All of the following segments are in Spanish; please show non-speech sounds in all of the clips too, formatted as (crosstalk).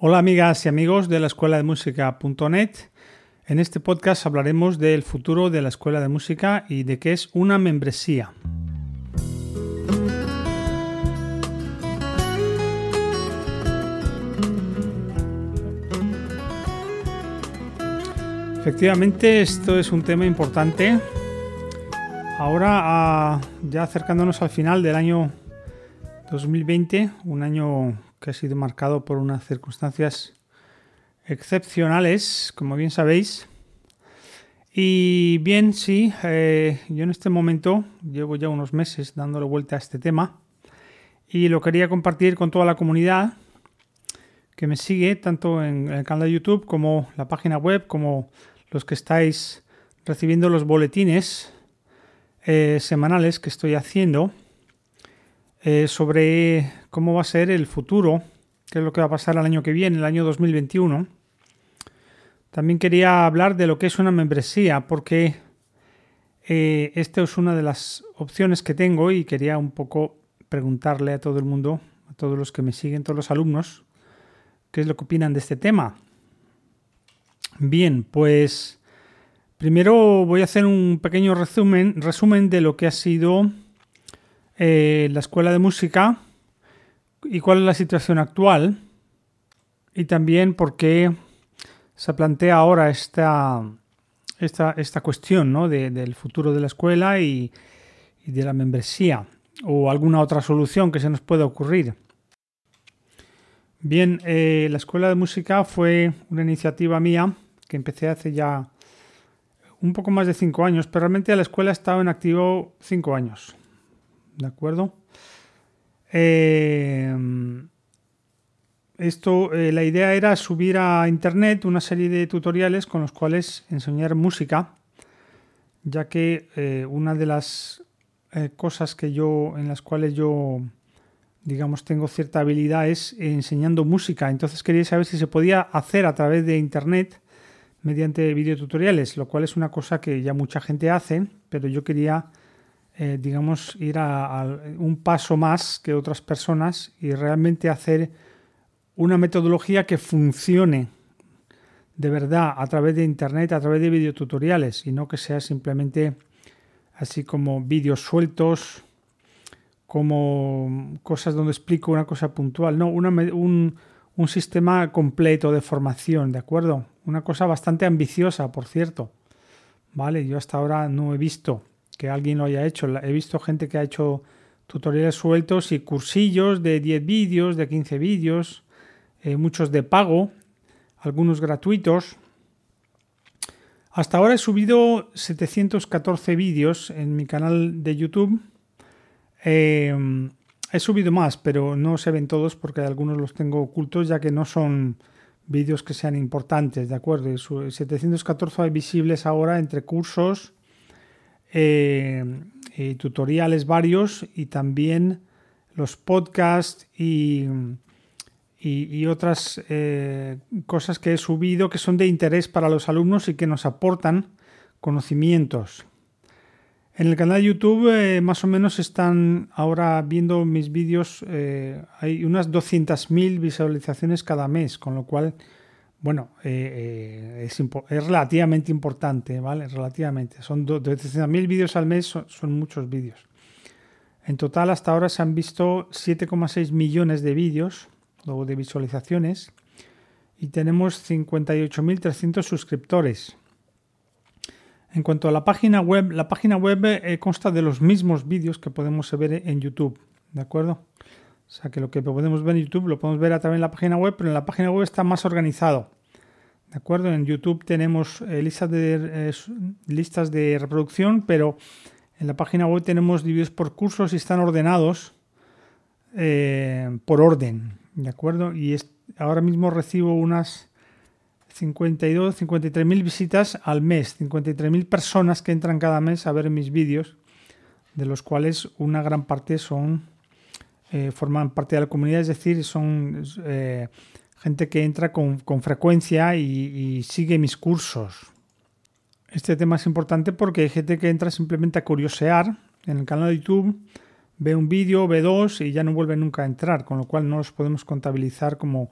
Hola amigas y amigos de la escuela de música.net. En este podcast hablaremos del futuro de la escuela de música y de qué es una membresía. Efectivamente, esto es un tema importante. Ahora, ah, ya acercándonos al final del año 2020, un año que ha sido marcado por unas circunstancias excepcionales, como bien sabéis. Y bien, sí, eh, yo en este momento llevo ya unos meses dándole vuelta a este tema y lo quería compartir con toda la comunidad que me sigue, tanto en el canal de YouTube como la página web, como los que estáis recibiendo los boletines eh, semanales que estoy haciendo. Eh, sobre cómo va a ser el futuro, qué es lo que va a pasar el año que viene, el año 2021. También quería hablar de lo que es una membresía, porque eh, esta es una de las opciones que tengo y quería un poco preguntarle a todo el mundo, a todos los que me siguen, todos los alumnos, qué es lo que opinan de este tema. Bien, pues primero voy a hacer un pequeño resumen, resumen de lo que ha sido eh, la escuela de música y cuál es la situación actual y también por qué se plantea ahora esta, esta, esta cuestión ¿no? del futuro de la escuela y, de la membresía o alguna otra solución que se nos pueda ocurrir. Bien, eh, la escuela de música fue una iniciativa mía que empecé hace ya un poco más de cinco años, pero realmente la escuela ha estado en activo cinco años. ¿de acuerdo? Eh, esto, eh, la idea era subir a internet una serie de tutoriales con los cuales enseñar música, ya que eh, una de las cosas que yo, en las cuales yo, digamos, tengo cierta habilidad es enseñando música. Entonces quería saber si se podía hacer a través de internet mediante videotutoriales, lo cual es una cosa que ya mucha gente hace, pero yo quería eh, digamos, ir a, un paso más que otras personas y realmente hacer una metodología que funcione de verdad a través de Internet, a través de videotutoriales y no que sea simplemente así como vídeos sueltos, como cosas donde explico una cosa puntual. No, un, un sistema completo de formación, ¿de acuerdo? Una cosa bastante ambiciosa, por cierto. Vale, yo hasta ahora no he visto que alguien lo haya hecho. He visto gente que ha hecho tutoriales sueltos y cursillos de 10 vídeos, de 15 vídeos, eh, muchos de pago, algunos gratuitos. Hasta ahora he subido 714 vídeos en mi canal de YouTube. Eh, he subido más, pero no se ven todos porque algunos los tengo ocultos ya que no son vídeos que sean importantes, ¿de acuerdo? 714 hay visibles ahora entre cursos, eh, eh, tutoriales varios y también los podcasts y, y, otras eh, cosas que he subido que son de interés para los alumnos y que nos aportan conocimientos. En el canal de YouTube más o menos están ahora viendo mis vídeos, hay unas 200.000 visualizaciones cada mes, con lo cual bueno, eh, eh, es, relativamente importante, ¿vale? Relativamente. Son 200.000 vídeos al mes, son, muchos vídeos. En total, hasta ahora se han visto 7,6 millones de vídeos o de visualizaciones y tenemos 58.300 suscriptores. En cuanto a la página web, la página web eh, consta de los mismos vídeos que podemos ver en YouTube, ¿de acuerdo? O sea que lo que podemos ver en YouTube lo podemos ver a través de la página web, pero en la página web está más organizado. ¿De acuerdo? En YouTube tenemos eh, listas, de, listas de reproducción, pero en la página web tenemos divididos por cursos y están ordenados eh, por orden. ¿De acuerdo? Y ahora mismo recibo unas 52, 53 mil visitas al mes, 53 mil personas que entran cada mes a ver mis vídeos, de los cuales una gran parte son eh, forman parte de la comunidad, es decir, son eh, gente que entra con, frecuencia y, sigue mis cursos. Este tema es importante porque hay gente que entra simplemente a curiosear en el canal de YouTube, ve un vídeo, ve dos y ya no vuelve nunca a entrar, con lo cual no los podemos contabilizar como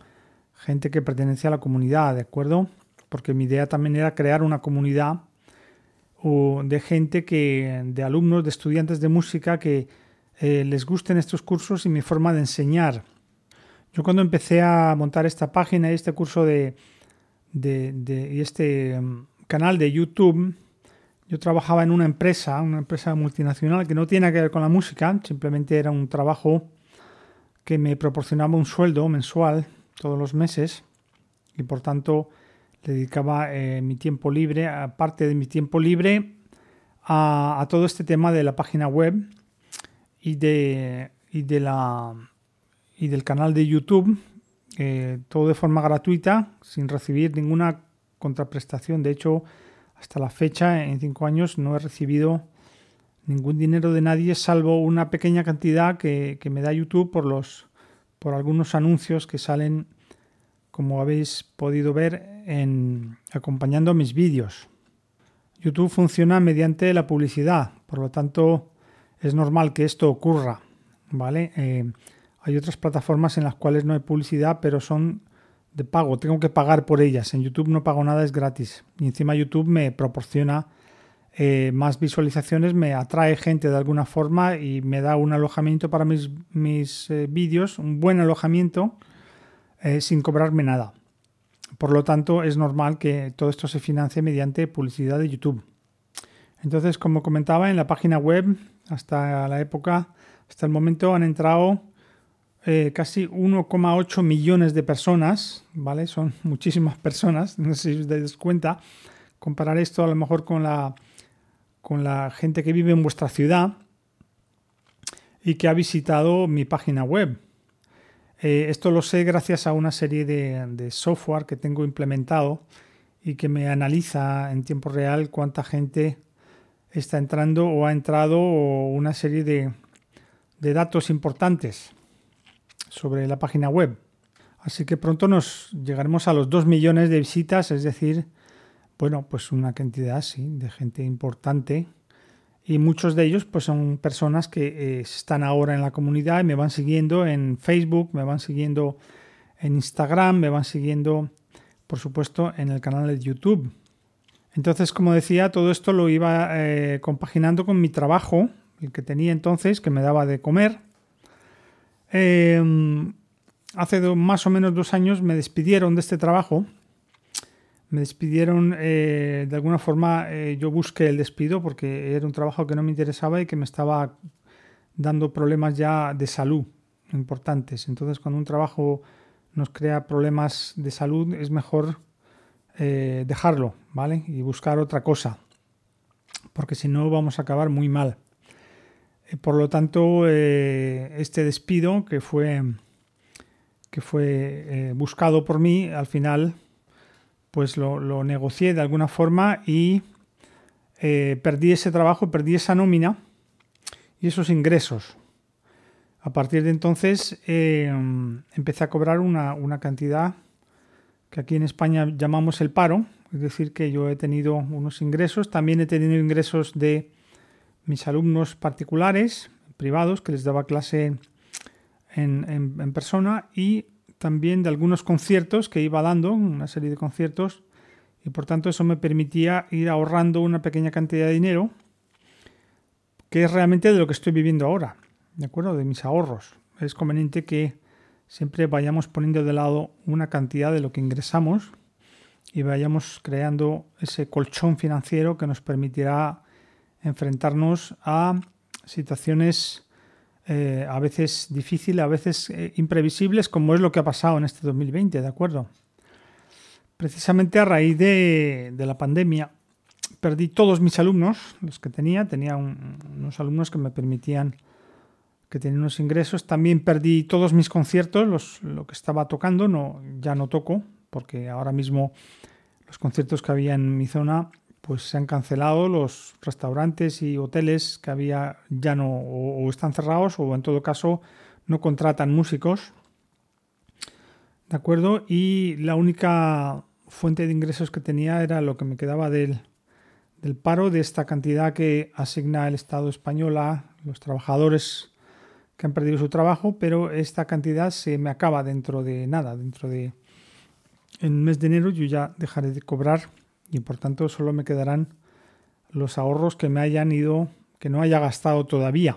gente que pertenece a la comunidad, ¿de acuerdo? Porque mi idea también era crear una comunidad de gente que, de alumnos, de estudiantes de música que eh, les gusten estos cursos y mi forma de enseñar. Yo cuando empecé a montar esta página y este curso de, y este mm, canal de YouTube, yo trabajaba en una empresa, una empresa multinacional que no tiene que ver con la música, simplemente era un trabajo que me proporcionaba un sueldo mensual todos los meses y por tanto dedicaba eh, mi tiempo libre, aparte de mi tiempo libre, a, todo este tema de la página web y, de, y, de la, y del canal de YouTube, eh, todo de forma gratuita, sin recibir ninguna contraprestación. De hecho, hasta la fecha, en cinco años, no he recibido ningún dinero de nadie, salvo una pequeña cantidad que, me da YouTube por, los, por algunos anuncios que salen, como habéis podido ver, en, acompañando mis vídeos. YouTube funciona mediante la publicidad, por lo tanto, es normal que esto ocurra, ¿vale? Eh, hay otras plataformas en las cuales no hay publicidad, pero son de pago, tengo que pagar por ellas. En YouTube no pago nada, es gratis. Y encima YouTube me proporciona eh, más visualizaciones, me atrae gente de alguna forma y me da un alojamiento para mis, mis eh, vídeos, un buen alojamiento, sin cobrarme nada. Por lo tanto, es normal que todo esto se financie mediante publicidad de YouTube. Entonces, como comentaba, en la página web, hasta la época, hasta el momento han entrado eh, casi 1,8 millones de personas, ¿vale? Son (laughs) muchísimas personas, no sé si os dais cuenta. Comparar esto a lo mejor con la, con la gente que vive en vuestra ciudad y que ha visitado mi página web. Eh, esto lo sé gracias a una serie de, de software que tengo implementado y que me analiza en tiempo real cuánta gente está entrando o ha entrado una serie de, datos importantes sobre la página web. Así que pronto nos llegaremos a los 2 millones de visitas, es decir, bueno, pues una cantidad sí, de gente importante. Y muchos de ellos pues son personas que eh, están ahora en la comunidad y me van siguiendo en Facebook, me van siguiendo en Instagram, me van siguiendo, por supuesto, en el canal de YouTube. Entonces, como decía, todo esto lo iba eh, compaginando con mi trabajo, el que tenía entonces, que me daba de comer. Em, hace más o menos dos años me despidieron de este trabajo. Me despidieron, eh, de alguna forma eh, yo busqué el despido porque era un trabajo que no me interesaba y que me estaba dando problemas ya de salud importantes. Entonces, cuando un trabajo nos crea problemas de salud, es mejor eh, dejarlo, ¿vale? Y buscar otra cosa, porque si no vamos a acabar muy mal. Eh, por lo tanto, eh, este despido que fue, que fue buscado por mí, al final, pues lo, negocié de alguna forma y perdí ese trabajo, perdí esa nómina y esos ingresos. A partir de entonces empecé a cobrar una, una cantidad aquí en España llamamos el paro, es decir, que yo he tenido unos ingresos, también he tenido ingresos de mis alumnos particulares, privados, que les daba clase en, persona, y también de algunos conciertos que iba dando, una serie de conciertos, y por tanto eso me permitía ir ahorrando una pequeña cantidad de dinero, que es realmente de lo que estoy viviendo ahora, ¿de acuerdo? De mis ahorros. Es conveniente que siempre vayamos poniendo de lado una cantidad de lo que ingresamos y vayamos creando ese colchón financiero que nos permitirá enfrentarnos a situaciones eh, a veces difíciles, a veces eh, imprevisibles, como es lo que ha pasado en este 2020, ¿de acuerdo? Precisamente a raíz de, la pandemia perdí todos mis alumnos, los que tenía, tenía unos alumnos que me permitían que tenía unos ingresos. También perdí todos mis conciertos, los, lo que estaba tocando, no, ya no toco, porque ahora mismo los conciertos que había en mi zona pues se han cancelado, los restaurantes y hoteles que había ya no o, están cerrados o en todo caso no contratan músicos. ¿De acuerdo? Y la única fuente de ingresos que tenía era lo que me quedaba del, del paro, de esta cantidad que asigna el Estado español a los trabajadores que han perdido su trabajo, pero esta cantidad se me acaba dentro de nada, dentro de... En el mes de enero yo ya dejaré de cobrar y por tanto solo me quedarán los ahorros que me hayan ido, que no haya gastado todavía.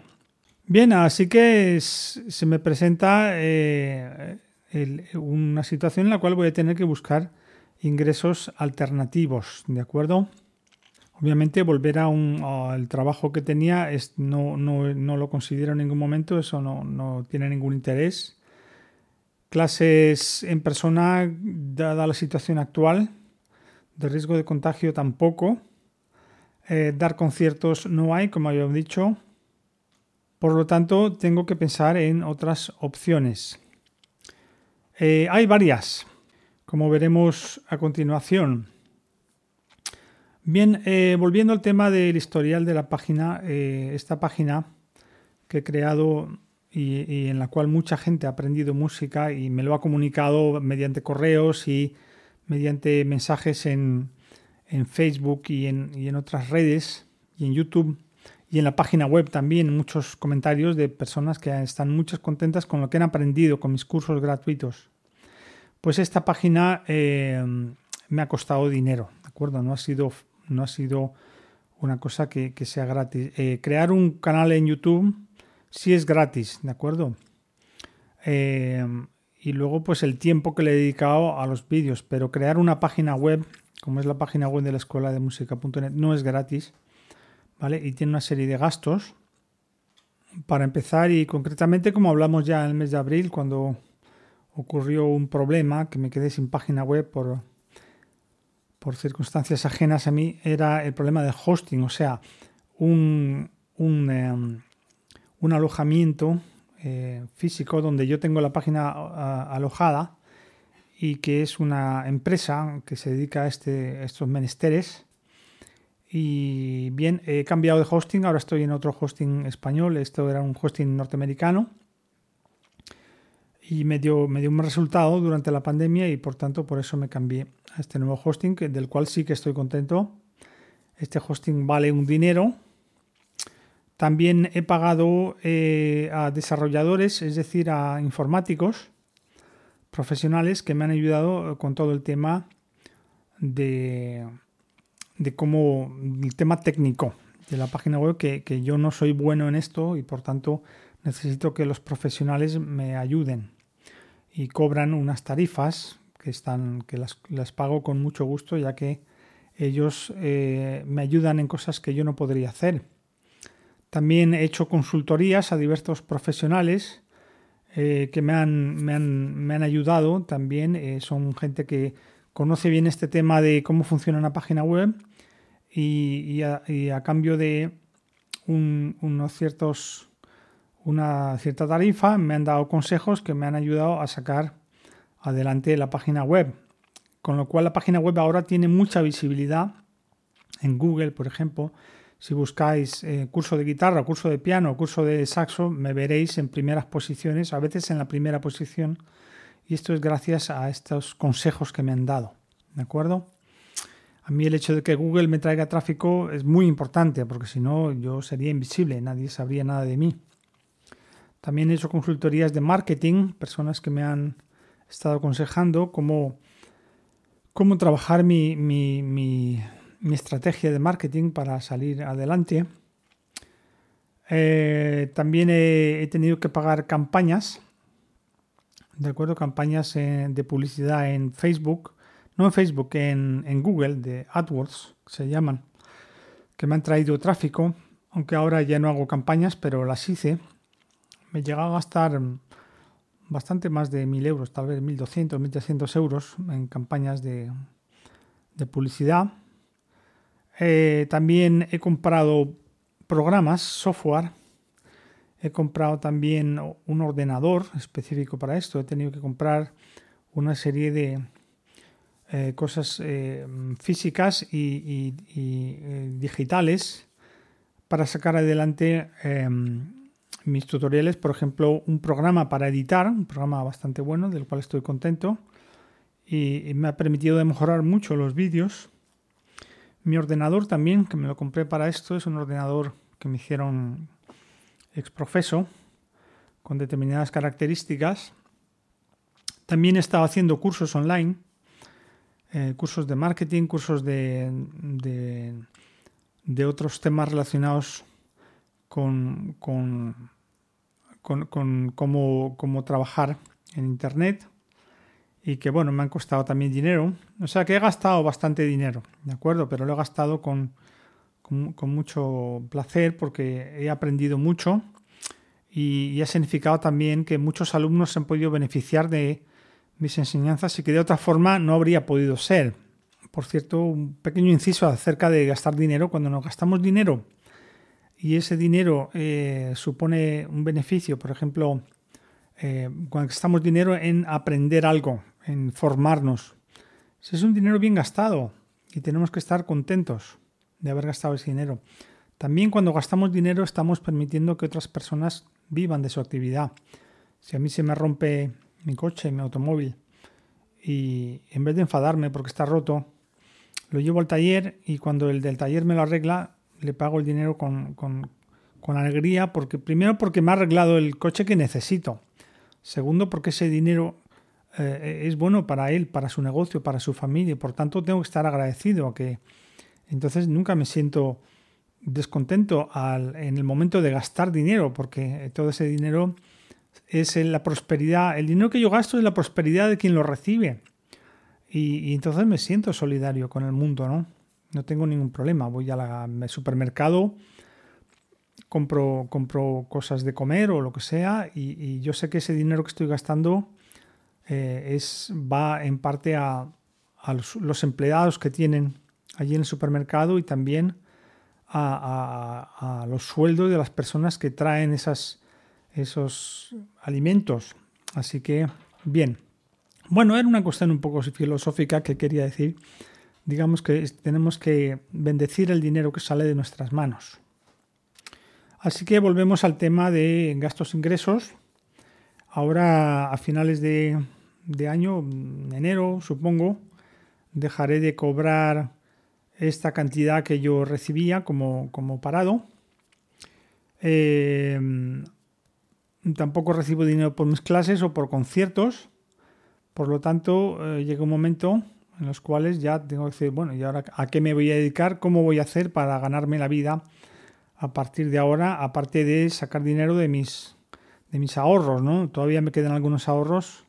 Bien, así que se me presenta eh, una situación en la cual voy a tener que buscar ingresos alternativos, ¿de acuerdo? Obviamente volver a un, al trabajo que tenía es, no, no, no, lo considero en ningún momento, eso no, no, tiene ningún interés. Clases en persona, dada la situación actual, de riesgo de contagio tampoco. Eh, dar conciertos no hay, como había dicho. Por lo tanto, tengo que pensar en otras opciones. Eh, hay varias, como veremos a continuación. Bien, eh, volviendo al tema del historial de la página, eh, esta página que he creado y, en la cual mucha gente ha aprendido música y me lo ha comunicado mediante correos y mediante mensajes en, Facebook y en, y en, otras redes y en YouTube y en la página web también muchos comentarios de personas que están muchas contentas con lo que han aprendido con mis cursos gratuitos. Pues esta página eh, me ha costado dinero, ¿de acuerdo? No ha sido no ha sido una cosa que, sea gratis. Eh, crear un canal en YouTube sí es gratis, ¿de acuerdo? Eh, y luego pues el tiempo que le he dedicado a los vídeos, pero crear una página web, como es la página web de la escuela de música.net, no es gratis, ¿vale? Y tiene una serie de gastos. Para empezar, y concretamente como hablamos ya en el mes de abril, cuando ocurrió un problema, que me quedé sin página web por, por circunstancias ajenas a mí, era el problema de hosting, o sea, un, em, alojamiento eh, físico donde yo tengo la página alojada y que es una empresa que se dedica a, este, estos menesteres. Y bien, he cambiado de hosting, ahora estoy en otro hosting español, esto era un hosting norteamericano y me dio, me dio un resultado durante la pandemia y por tanto por eso me cambié a este nuevo hosting del cual sí que estoy contento. Este hosting vale un dinero. También he pagado eh, a desarrolladores, es decir, a informáticos profesionales que me han ayudado con todo el tema de, de cómo el tema técnico de la página web que, que yo no soy bueno en esto y por tanto necesito que los profesionales me ayuden y cobran unas tarifas que, están, que las, pago con mucho gusto ya que ellos eh, me ayudan en cosas que yo no podría hacer. También he hecho consultorías a diversos profesionales eh, que me han, me, han, me han, ayudado también. Eh, son gente que conoce bien este tema de cómo funciona una página web y, a, cambio de unos ciertos una cierta tarifa, me han dado consejos que me han ayudado a sacar adelante la página web. Con lo cual la página web ahora tiene mucha visibilidad en Google, por ejemplo. Si buscáis eh, curso de guitarra, curso de piano, curso de saxo, me veréis en primeras posiciones, a veces en la primera posición. Y esto es gracias a estos consejos que me han dado. ¿De acuerdo? A mí el hecho de que Google me traiga tráfico es muy importante, porque si no yo sería invisible, nadie sabría nada de mí. También he hecho consultorías de marketing, personas que me han estado aconsejando cómo, cómo trabajar mi, mi, estrategia de marketing para salir adelante. Eh, también he, tenido que pagar campañas, de acuerdo, campañas eh, de publicidad en Facebook, no en Facebook, en, en Google, de AdWords, se llaman, que me han traído tráfico, aunque ahora ya no hago campañas, pero las hice me llega a gastar bastante más de 1.000 euros, tal vez 1.200, 1.300 euros en campañas de, publicidad. Eh, también he comprado programas, software, He comprado también un ordenador específico para esto. He tenido que comprar una serie de eh, cosas eh, físicas y, digitales para sacar adelante em, mis tutoriales. Por ejemplo, un programa para editar, un programa bastante bueno, del cual estoy contento. Y, me ha permitido mejorar mucho los vídeos. Mi ordenador también, que me lo compré para esto, es un ordenador que me hicieron exprofeso con determinadas características. También he estado haciendo cursos online, eh, cursos de marketing, cursos de, de, otros temas relacionados con, con, con, cómo, cómo, trabajar en Internet y que, bueno, me han costado también dinero. O sea que he gastado bastante dinero, ¿de acuerdo? Pero lo he gastado con, con, mucho placer porque he aprendido mucho y, ha significado también que muchos alumnos se han podido beneficiar de mis enseñanzas y que de otra forma no habría podido ser. Por cierto, un pequeño inciso acerca de gastar dinero. Cuando nos gastamos dinero y ese dinero eh, supone un beneficio, por ejemplo, eh, cuando gastamos dinero en aprender algo, en formarnos, ese es un dinero bien gastado y tenemos que estar contentos de haber gastado ese dinero. También cuando gastamos dinero estamos permitiendo que otras personas vivan de su actividad. Si a mí se me rompe mi coche, mi automóvil, y en vez de enfadarme porque está roto, lo llevo al taller y cuando el del taller me lo arregla, le pago el dinero con, con, alegría, porque primero porque me ha arreglado el coche que necesito. Segundo, porque ese dinero eh, es bueno para él, para su negocio, para su familia, y por tanto tengo que estar agradecido a que entonces nunca me siento descontento en el momento de gastar dinero, porque todo ese dinero es la prosperidad, el dinero que yo gasto es la prosperidad de quien lo recibe. Y, entonces me siento solidario con el mundo, ¿no? No tengo ningún problema. Voy al supermercado, compro, compro cosas de comer o lo que sea, y, yo sé que ese dinero que estoy gastando eh, es, va en parte a, los empleados que tienen allí en el supermercado y también a, los sueldos de las personas que traen esas, esos alimentos. Así que, bien. Bueno, era una cuestión un poco filosófica que quería decir. Digamos que tenemos que bendecir el dinero que sale de nuestras manos. Así que volvemos al tema de gastos-ingresos. Ahora, a finales de, año, enero, supongo, dejaré de cobrar esta cantidad que yo recibía como, parado. Eh, tampoco recibo dinero por mis clases o por conciertos. Por lo tanto, eh, llega un momento en los cuales ya tengo que decir, bueno, ¿y ahora a qué me voy a dedicar? ¿Cómo voy a hacer para ganarme la vida a partir de ahora? Aparte de sacar dinero de mis, de mis ahorros, ¿no? Todavía me quedan algunos ahorros,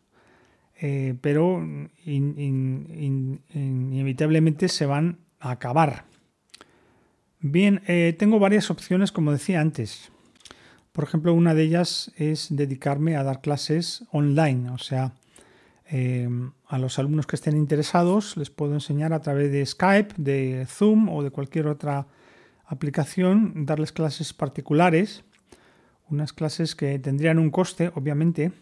eh, pero inevitablemente se van acabar. Bien, eh, tengo varias opciones, como decía antes. Por ejemplo, una de ellas es dedicarme a dar clases online, o sea, em, a los alumnos que estén interesados les puedo enseñar a través de Skype, de Zoom o de cualquier otra aplicación, darles clases particulares, unas clases que tendrían un coste, obviamente,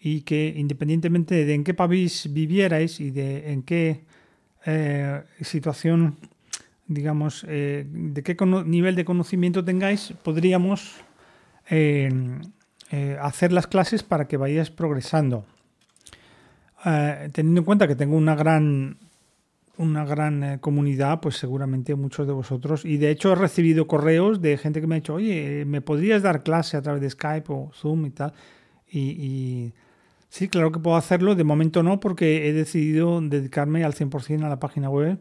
y que independientemente de en qué país vivierais y de en qué eh, situación, digamos, eh, de qué nivel de conocimiento tengáis, podríamos eh, hacer las clases para que vayáis progresando. Teniendo en cuenta que tengo una gran una gran comunidad, pues seguramente muchos de vosotros, y de hecho he recibido correos de gente que me ha dicho, oye, ¿me podrías dar clase a través de Skype o Zoom y tal? y Sí, claro que puedo hacerlo. De momento no, porque he decidido dedicarme al 100% a la página web,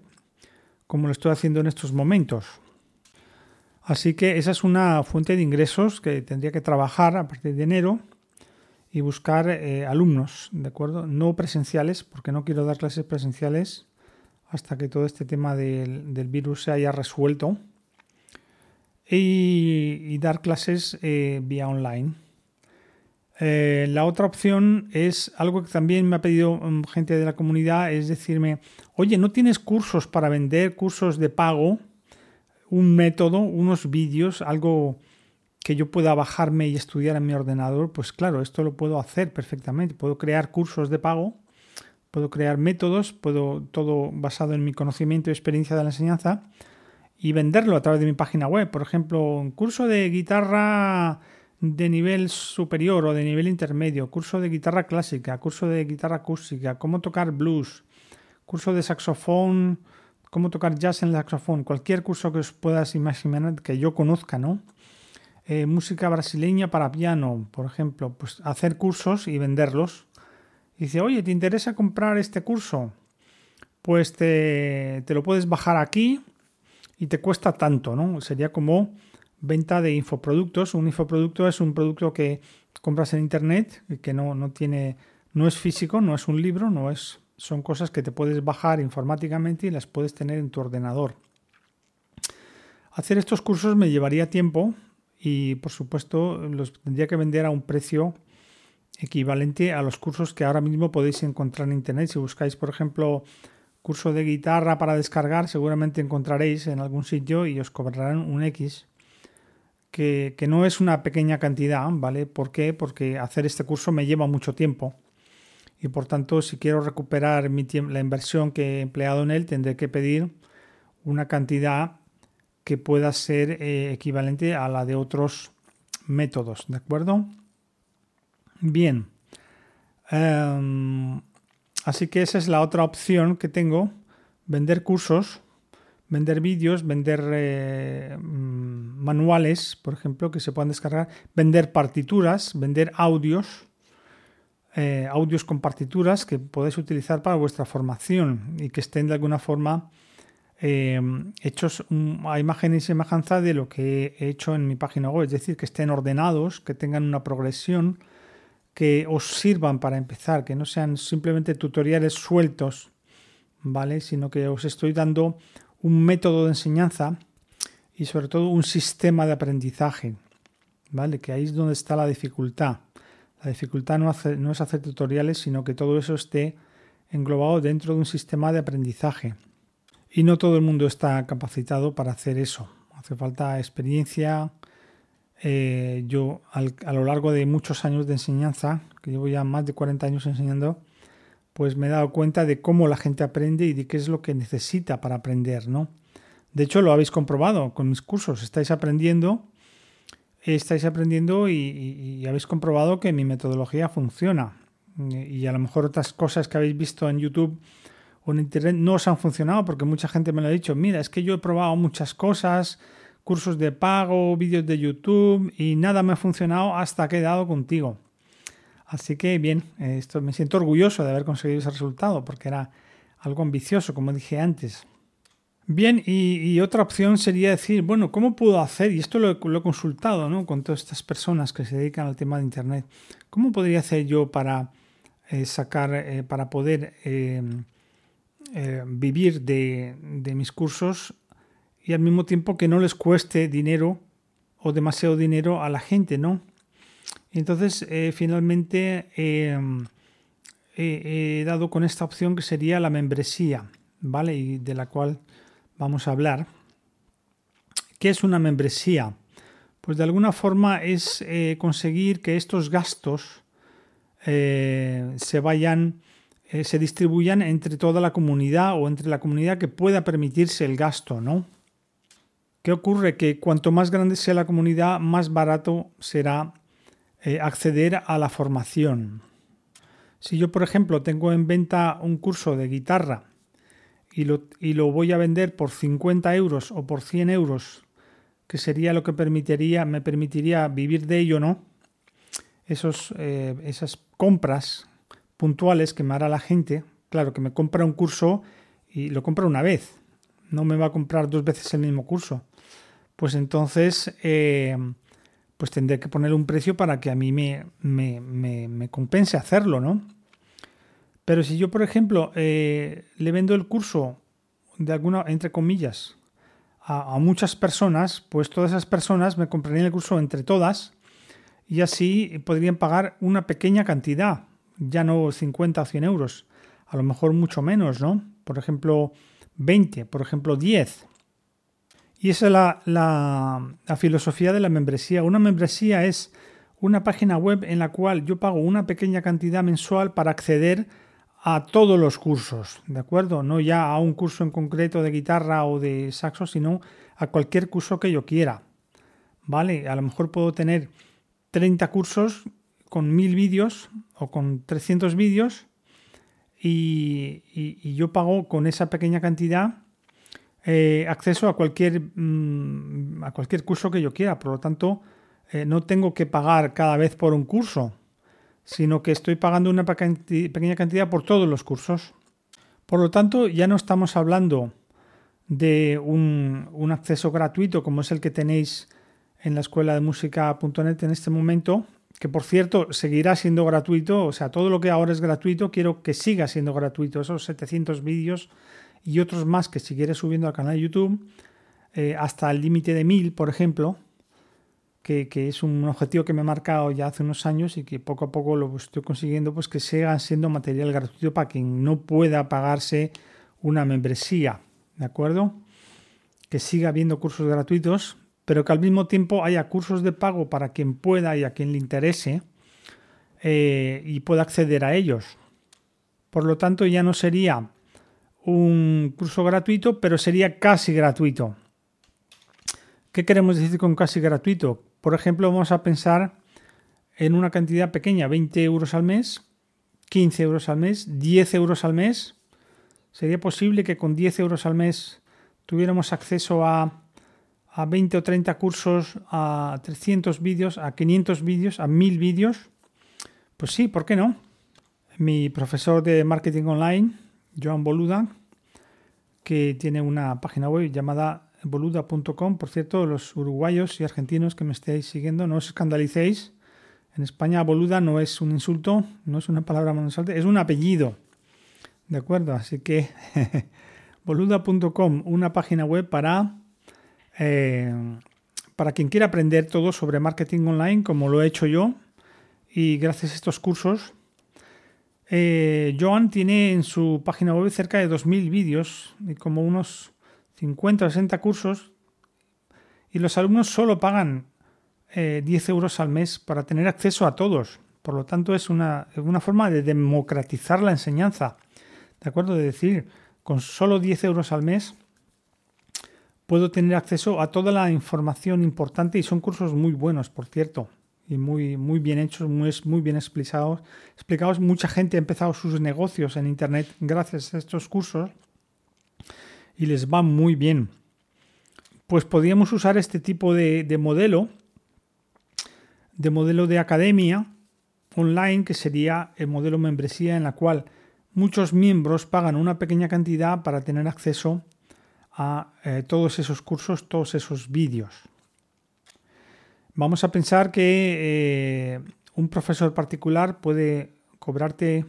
como lo estoy haciendo en estos momentos. Así que esa es una fuente de ingresos que tendría que trabajar a partir de enero y buscar eh, alumnos, ¿de acuerdo? No presenciales, porque no quiero dar clases presenciales hasta que todo este tema del, virus se haya resuelto. Y, dar clases eh, vía online. Eh, la otra opción es algo que también me ha pedido mm, gente de la comunidad, es decirme, oye, ¿no tienes cursos para vender, cursos de pago? Un método, unos vídeos, algo, que yo pueda bajarme y estudiar en mi ordenador, pues claro, esto lo puedo hacer perfectamente. Puedo crear cursos de pago, puedo crear métodos, puedo todo basado en mi conocimiento y experiencia de la enseñanza y venderlo a través de mi página web. Por ejemplo, un curso de guitarra de nivel superior o de nivel intermedio, curso de guitarra clásica, curso de guitarra acústica, cómo tocar blues, curso de saxofón, cómo tocar jazz en el saxofón, cualquier curso que os puedas imaginar que yo conozca, ¿no? Eh, música brasileña para piano, por ejemplo, pues hacer cursos y venderlos. Y dice, oye, ¿te interesa comprar este curso? Pues te, lo puedes bajar aquí y te cuesta tanto, ¿no? Sería como venta de infoproductos. Un infoproducto es un producto que compras en internet que no, no tiene, no es físico, no es un libro, no es, son cosas que te puedes bajar informáticamente y las puedes tener en tu ordenador. Hacer estos cursos me llevaría tiempo y por supuesto los tendría que vender a un precio equivalente a los cursos que ahora mismo podéis encontrar en internet. Si buscáis, por ejemplo, curso de guitarra para descargar, seguramente encontraréis en algún sitio y os cobrarán un X, que, no es una pequeña cantidad, ¿vale? ¿Por qué? Porque hacer este curso me lleva mucho tiempo y por tanto si quiero recuperar mi la inversión que he empleado en él tendré que pedir una cantidad que pueda ser eh, equivalente a la de otros métodos, ¿de acuerdo? Bien. Em, Así que esa es la otra opción que tengo, vender cursos, vender vídeos, vender eh, mm, manuales, por ejemplo, que se puedan descargar, vender partituras, vender audios, eh, audios con partituras que podéis utilizar para vuestra formación y que estén de alguna forma eh, hechos a imagen y semejanza de lo que he hecho en mi página web, es decir, que estén ordenados, que tengan una progresión, que os sirvan para empezar, que no sean simplemente tutoriales sueltos, ¿vale? Sino que os estoy dando un método de enseñanza y sobre todo un sistema de aprendizaje, ¿vale? Que ahí es donde está la dificultad. La dificultad no, no es hacer tutoriales, sino que todo eso esté englobado dentro de un sistema de aprendizaje. Y no todo el mundo está capacitado para hacer eso. Hace falta experiencia, eh, yo a lo largo de muchos años de enseñanza, que llevo ya más de 40 años enseñando, pues me he dado cuenta de cómo la gente aprende y de qué es lo que necesita para aprender, ¿no? De hecho, lo habéis comprobado con mis cursos. Estáis aprendiendo, estáis aprendiendo y, habéis comprobado que mi metodología funciona. Y a lo mejor otras cosas que habéis visto en YouTube o en Internet no os han funcionado porque mucha gente me lo ha dicho. Mira, es que yo he probado muchas cosas, cursos de pago, vídeos de YouTube y nada me ha funcionado hasta que he dado contigo. Así que bien, esto, me siento orgulloso de haber conseguido ese resultado porque era algo ambicioso, como dije antes. Bien, y, otra opción sería decir, bueno, ¿cómo puedo hacer? Y esto lo, he consultado ¿no? con todas estas personas que se dedican al tema de Internet. ¿Cómo podría hacer yo para eh, sacar, eh, para poder eh, vivir de, de mis cursos y al mismo tiempo que no les cueste dinero o demasiado dinero a la gente, ¿no? Entonces, eh, finalmente em, he dado con esta opción que sería la membresía, ¿vale? Y de la cual vamos a hablar. ¿Qué es una membresía? Pues de alguna forma es eh, conseguir que estos gastos eh, se vayan, se distribuyan entre toda la comunidad o entre la comunidad que pueda permitirse el gasto, ¿no? ¿Qué ocurre? Que cuanto más grande sea la comunidad, más barato será eh, acceder a la formación. Si yo, por ejemplo, tengo en venta un curso de guitarra y lo, y lo voy a vender por 50 euros o por 100 euros, que sería lo que permitiría, me permitiría vivir de ello, ¿no? Esos, eh, esas compras puntuales que me hará la gente, claro, que me compra un curso y lo compra una vez, no me va a comprar dos veces el mismo curso. Pues entonces eh, pues tendré que poner un precio para que a mí me, me, compense hacerlo, ¿no? Pero si yo, por ejemplo, eh, le vendo el curso de alguna, entre comillas, a, muchas personas, pues todas esas personas me comprarían el curso entre todas y así podrían pagar una pequeña cantidad, ya no 50 o 100 euros, a lo mejor mucho menos, ¿no? Por ejemplo, 20, por ejemplo, 10. Y esa es la, la, filosofía de la membresía. Una membresía es una página web en la cual yo pago una pequeña cantidad mensual para acceder a todos los cursos, ¿de acuerdo? No ya a un curso en concreto de guitarra o de saxo, sino a cualquier curso que yo quiera. ¿Vale? A lo mejor puedo tener 30 cursos con 1000 vídeos o con 300 vídeos y, yo pago con esa pequeña cantidad eh, acceso a cualquier, mm, a cualquier curso que yo quiera. Por lo tanto, eh, no tengo que pagar cada vez por un curso sino que estoy pagando una pequeña cantidad por todos los cursos. Por lo tanto, ya no estamos hablando de un, acceso gratuito como es el que tenéis en la escuela de música.net en este momento, que por cierto seguirá siendo gratuito, o sea, todo lo que ahora es gratuito quiero que siga siendo gratuito, esos 700 vídeos y otros más que seguiré subiendo al canal de YouTube, eh, hasta el límite de 1000, por ejemplo, que, es un objetivo que me he marcado ya hace unos años y que poco a poco lo estoy consiguiendo, pues que siga siendo material gratuito para quien no pueda pagarse una membresía, ¿de acuerdo? Que siga habiendo cursos gratuitos, pero que al mismo tiempo haya cursos de pago para quien pueda y a quien le interese eh, y pueda acceder a ellos. Por lo tanto, ya no sería un curso gratuito, pero sería casi gratuito. ¿Qué queremos decir con casi gratuito? Por ejemplo, vamos a pensar en una cantidad pequeña, 20 euros al mes, 15 euros al mes, 10 euros al mes. ¿Sería posible que con 10 euros al mes tuviéramos acceso a, a 20 o 30 cursos, a 300 vídeos, a 500 vídeos, a 1000 vídeos? Pues sí, ¿por qué no? Mi profesor de marketing online, Joan Boluda, que tiene una página web llamada boluda.com. Por cierto, los uruguayos y argentinos que me estéis siguiendo, no os escandalicéis. En España, boluda no es un insulto, no es una palabra monosalte, es un apellido. ¿De acuerdo? Así que (laughs) boluda.com, una página web para, eh, para quien quiera aprender todo sobre marketing online, como lo he hecho yo. Y gracias a estos cursos, eh, Joan tiene en su página web cerca de 2.000 vídeos y como unos 50 o 60 cursos y los alumnos solo pagan 10 eh, euros al mes para tener acceso a todos. Por lo tanto, es una, una, forma de democratizar la enseñanza. ¿De acuerdo? De decir, con solo 10 euros al mes puedo tener acceso a toda la información importante y son cursos muy buenos, por cierto, y muy, muy bien hechos, muy, muy bien explicados, explicados. Mucha gente ha empezado sus negocios en Internet gracias a estos cursos y les va muy bien. Pues podríamos usar este tipo de, modelo, de modelo de academia online, que sería el modelo membresía en la cual muchos miembros pagan una pequeña cantidad para tener acceso a eh, todos esos cursos, todos esos vídeos. Vamos a pensar que eh, un profesor particular puede cobrarte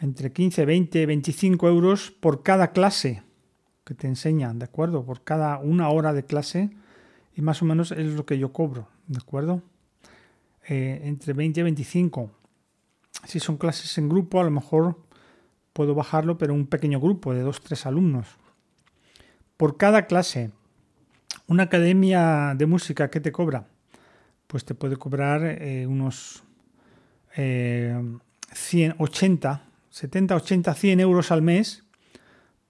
entre 15, 20, 25 euros por cada clase que te enseñan, ¿de acuerdo? Por cada una hora de clase y más o menos es lo que yo cobro, ¿de acuerdo? Eh, entre 20 y 25. Si son clases en grupo, a lo mejor puedo bajarlo, pero un pequeño grupo de dos, tres alumnos. Por cada clase, una academia de música, ¿qué te cobra? Pues te puede cobrar eh, unos 100, 80, 70, 80, 100 euros al mes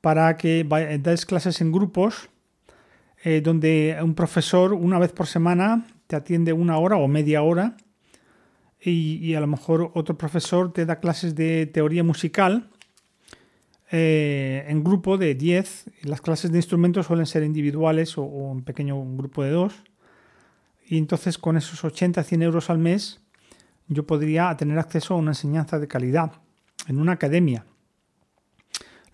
para que des clases en grupos eh, donde un profesor una vez por semana te atiende una hora o media hora y, a lo mejor otro profesor te da clases de teoría musical eh, en grupo de 10. Las clases de instrumentos suelen ser individuales o, o en pequeño grupo de dos. Y entonces con esos 80, 100 euros al mes yo podría tener acceso a una enseñanza de calidad en una academia.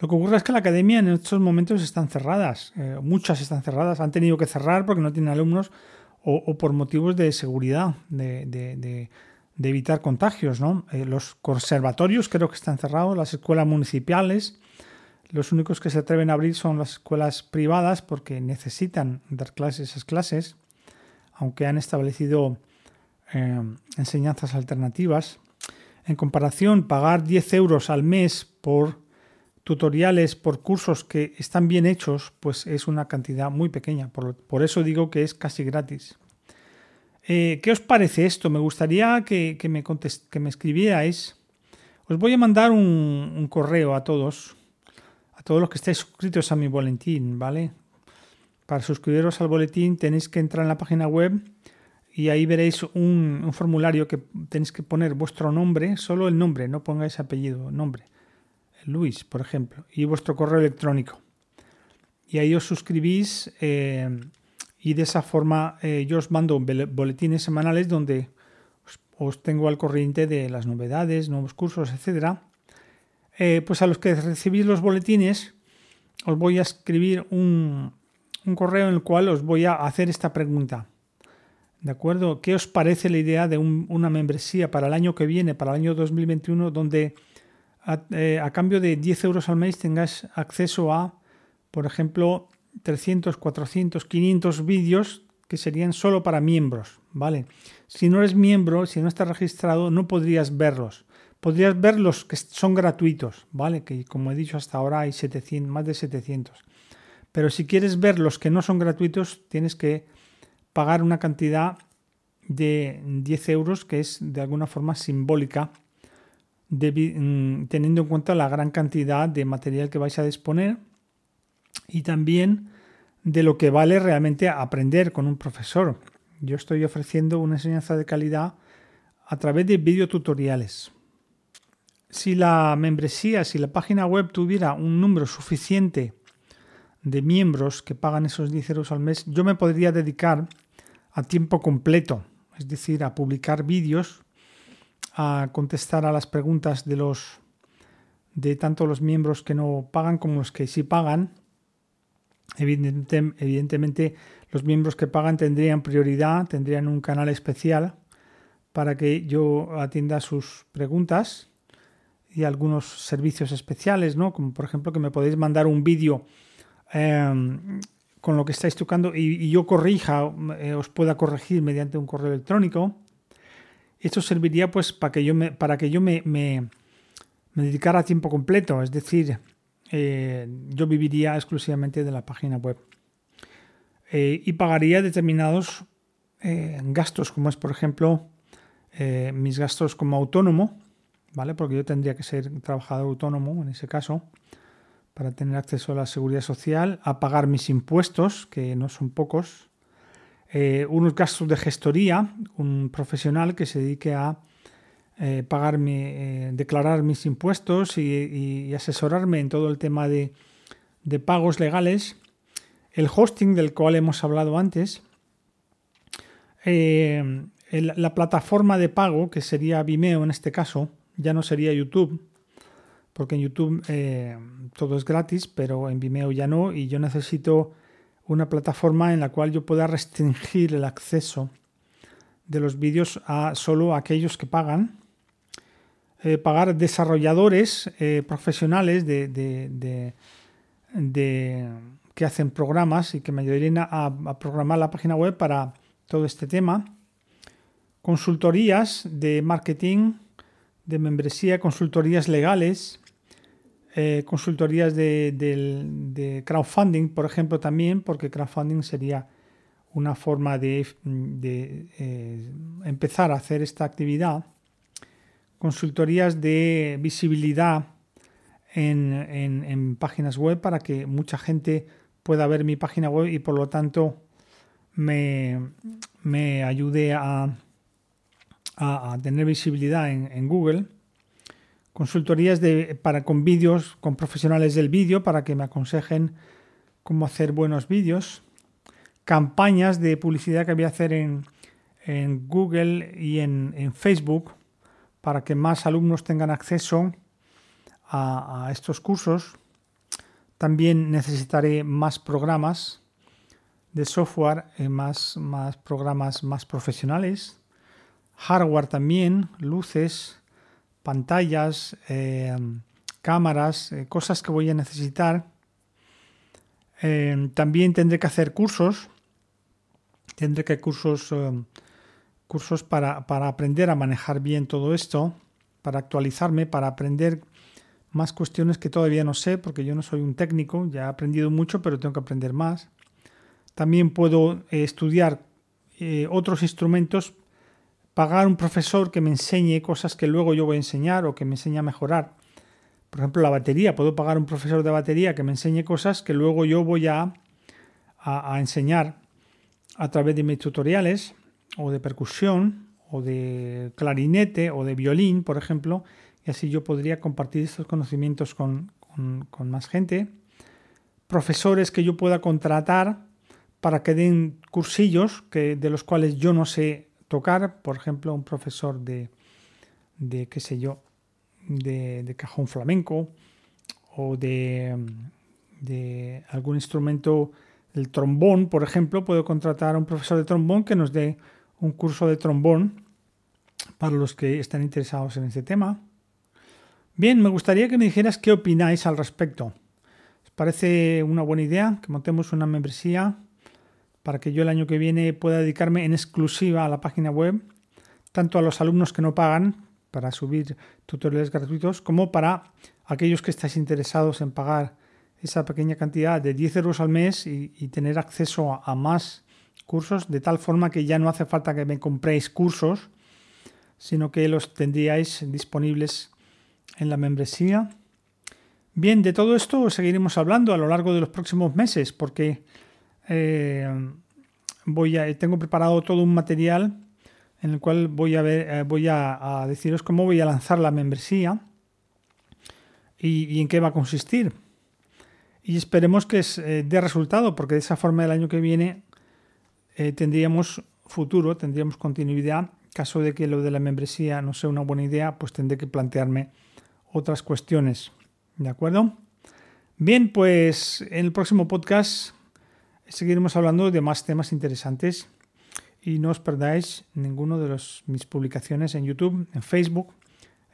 Lo que ocurre es que la academia en estos momentos están cerradas, eh, muchas están cerradas, han tenido que cerrar porque no tienen alumnos o, por motivos de seguridad, de, evitar contagios. ¿no? Eh, los conservatorios creo que están cerrados, las escuelas municipales, los únicos que se atreven a abrir son las escuelas privadas porque necesitan dar clases esas clases, aunque han establecido eh, enseñanzas alternativas. En comparación, pagar 10 euros al mes por tutoriales por cursos que están bien hechos, pues es una cantidad muy pequeña. Por, eso digo que es casi gratis. Eh, ¿Qué os parece esto? Me gustaría que, me, que me escribierais. Os voy a mandar un, correo a todos, todos los que estáis suscritos a mi boletín, ¿vale? Para suscribiros al boletín tenéis que entrar en la página web y ahí veréis un, formulario que tenéis que poner vuestro nombre, solo el nombre, no pongáis apellido, nombre Luis, por ejemplo, y vuestro correo electrónico. Y ahí os suscribís eh, y de esa forma eh, yo os mando boletines semanales donde os, tengo al corriente de las novedades, nuevos cursos, etc. Eh, pues a los que recibís los boletines os voy a escribir un, un correo en el cual os voy a hacer esta pregunta. ¿De acuerdo? ¿Qué os parece la idea de una membresía para el año que viene, para el año 2021, donde eh, a, cambio de 10 euros al mes tengas acceso a, por ejemplo, 300, 400, 500 vídeos que serían solo para miembros, ¿vale? Si no eres miembro, si no estás registrado, no podrías verlos. Podrías ver los que son gratuitos, ¿vale? Que como he dicho hasta ahora hay 700, más de 700. Pero si quieres ver los que no son gratuitos, tienes que pagar una cantidad de 10 euros que es de alguna forma simbólica Mm, teniendo en cuenta la gran cantidad de material que vais a disponer y también de lo que vale realmente aprender con un profesor. Yo estoy ofreciendo una enseñanza de calidad a través de videotutoriales. Si la membresía, si la página web tuviera un número suficiente de miembros que pagan esos 10 euros al mes, yo me podría dedicar a tiempo completo, es decir, a publicar vídeos a contestar a las preguntas de los de tanto los miembros que no pagan como los que sí pagan. evidentemente, los miembros que pagan tendrían prioridad, tendrían un canal especial para que yo atienda sus preguntas y algunos servicios especiales, ¿no? Como por ejemplo que me podéis mandar un vídeo em, con lo que estáis tocando y, yo corrija, eh, os pueda corregir mediante un correo electrónico. Esto serviría pues para que yo me, para que yo me, dedicara a tiempo completo, es decir, eh, yo viviría exclusivamente de la página web. Eh, y pagaría determinados gastos, como es por ejemplo mis gastos como autónomo, ¿vale? Porque yo tendría que ser trabajador autónomo en ese caso, para tener acceso a la seguridad social, a pagar mis impuestos, que no son pocos, eh, unos gastos de gestoría, un profesional que se dedique a eh, pagarme, eh, declarar mis impuestos y, asesorarme en todo el tema de, pagos legales, el hosting del cual hemos hablado antes, la plataforma de pago, que sería Vimeo en este caso, ya no sería YouTube, porque en YouTube todo es gratis, pero en Vimeo ya no, y yo necesito una plataforma en la cual yo pueda restringir el acceso de los vídeos a solo aquellos que pagan. Eh, pagar desarrolladores eh, profesionales de, que hacen programas y que me ayudarían a, programar la página web para todo este tema. Consultorías de marketing, de membresía, consultorías legales, eh, consultorías de, crowdfunding, por ejemplo, también, porque crowdfunding sería una forma de, eh, empezar a hacer esta actividad. Consultorías de visibilidad en, páginas web para que mucha gente pueda ver mi página web y por lo tanto me, ayude a, a, tener visibilidad en Google consultorías de, para, con vídeos, con profesionales del vídeo para que me aconsejen cómo hacer buenos vídeos, campañas de publicidad que voy a hacer en, Google y en, Facebook para que más alumnos tengan acceso a, estos cursos. También necesitaré más programas de software, eh, más, más programas más profesionales, hardware también, luces, pantallas, eh, cámaras, eh, cosas que voy a necesitar. Eh, también tendré que hacer cursos. Tendré que cursos, cursos para, aprender a manejar bien todo esto, para actualizarme, para aprender más cuestiones que todavía no sé, porque yo no soy un técnico, ya he aprendido mucho, pero tengo que aprender más. También puedo estudiar otros instrumentos, pagar un profesor que me enseñe cosas que luego yo voy a enseñar o que me enseñe a mejorar. Por ejemplo, la batería. Puedo pagar un profesor de batería que me enseñe cosas que luego yo voy a, a, enseñar a través de mis tutoriales o de percusión o de clarinete o de violín, por ejemplo, y así yo podría compartir estos conocimientos con, con, más gente. Profesores que yo pueda contratar para que den cursillos que, de los cuales yo no sé tocar, por ejemplo, un profesor de, de qué sé yo, de, cajón flamenco o de, de, algún instrumento, el trombón, por ejemplo, puedo contratar a un profesor de trombón que nos dé un curso de trombón para los que están interesados en este tema. Bien, me gustaría que me dijeras qué opináis al respecto. ¿Os parece una buena idea que montemos una membresía para que yo el año que viene pueda dedicarme en exclusiva a la página web, tanto a los alumnos que no pagan para subir tutoriales gratuitos, como para aquellos que estáis interesados en pagar esa pequeña cantidad de 10 euros al mes y, tener acceso a, más cursos, de tal forma que ya no hace falta que me compréis cursos, sino que los tendríais disponibles en la membresía. Bien, de todo esto seguiremos hablando a lo largo de los próximos meses, porque eh, voy a, tengo preparado todo un material en el cual voy a, ver, eh, voy a, deciros cómo voy a lanzar la membresía y, en qué va a consistir. Y esperemos que eh, dé resultado, porque de esa forma el año que viene tendríamos futuro, tendríamos continuidad. Caso de que lo de la membresía no sea una buena idea, pues tendré que plantearme otras cuestiones. ¿De acuerdo? Bien, pues en el próximo podcast seguiremos hablando de más temas interesantes y no os perdáis ninguno de mis publicaciones en YouTube, en Facebook,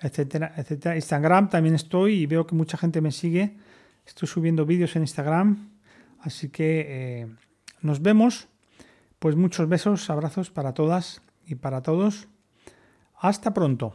etcétera, etcétera. Instagram también estoy y veo que mucha gente me sigue. Estoy subiendo vídeos en Instagram, así que eh, nos vemos. Pues muchos besos, abrazos para todas y para todos. Hasta pronto.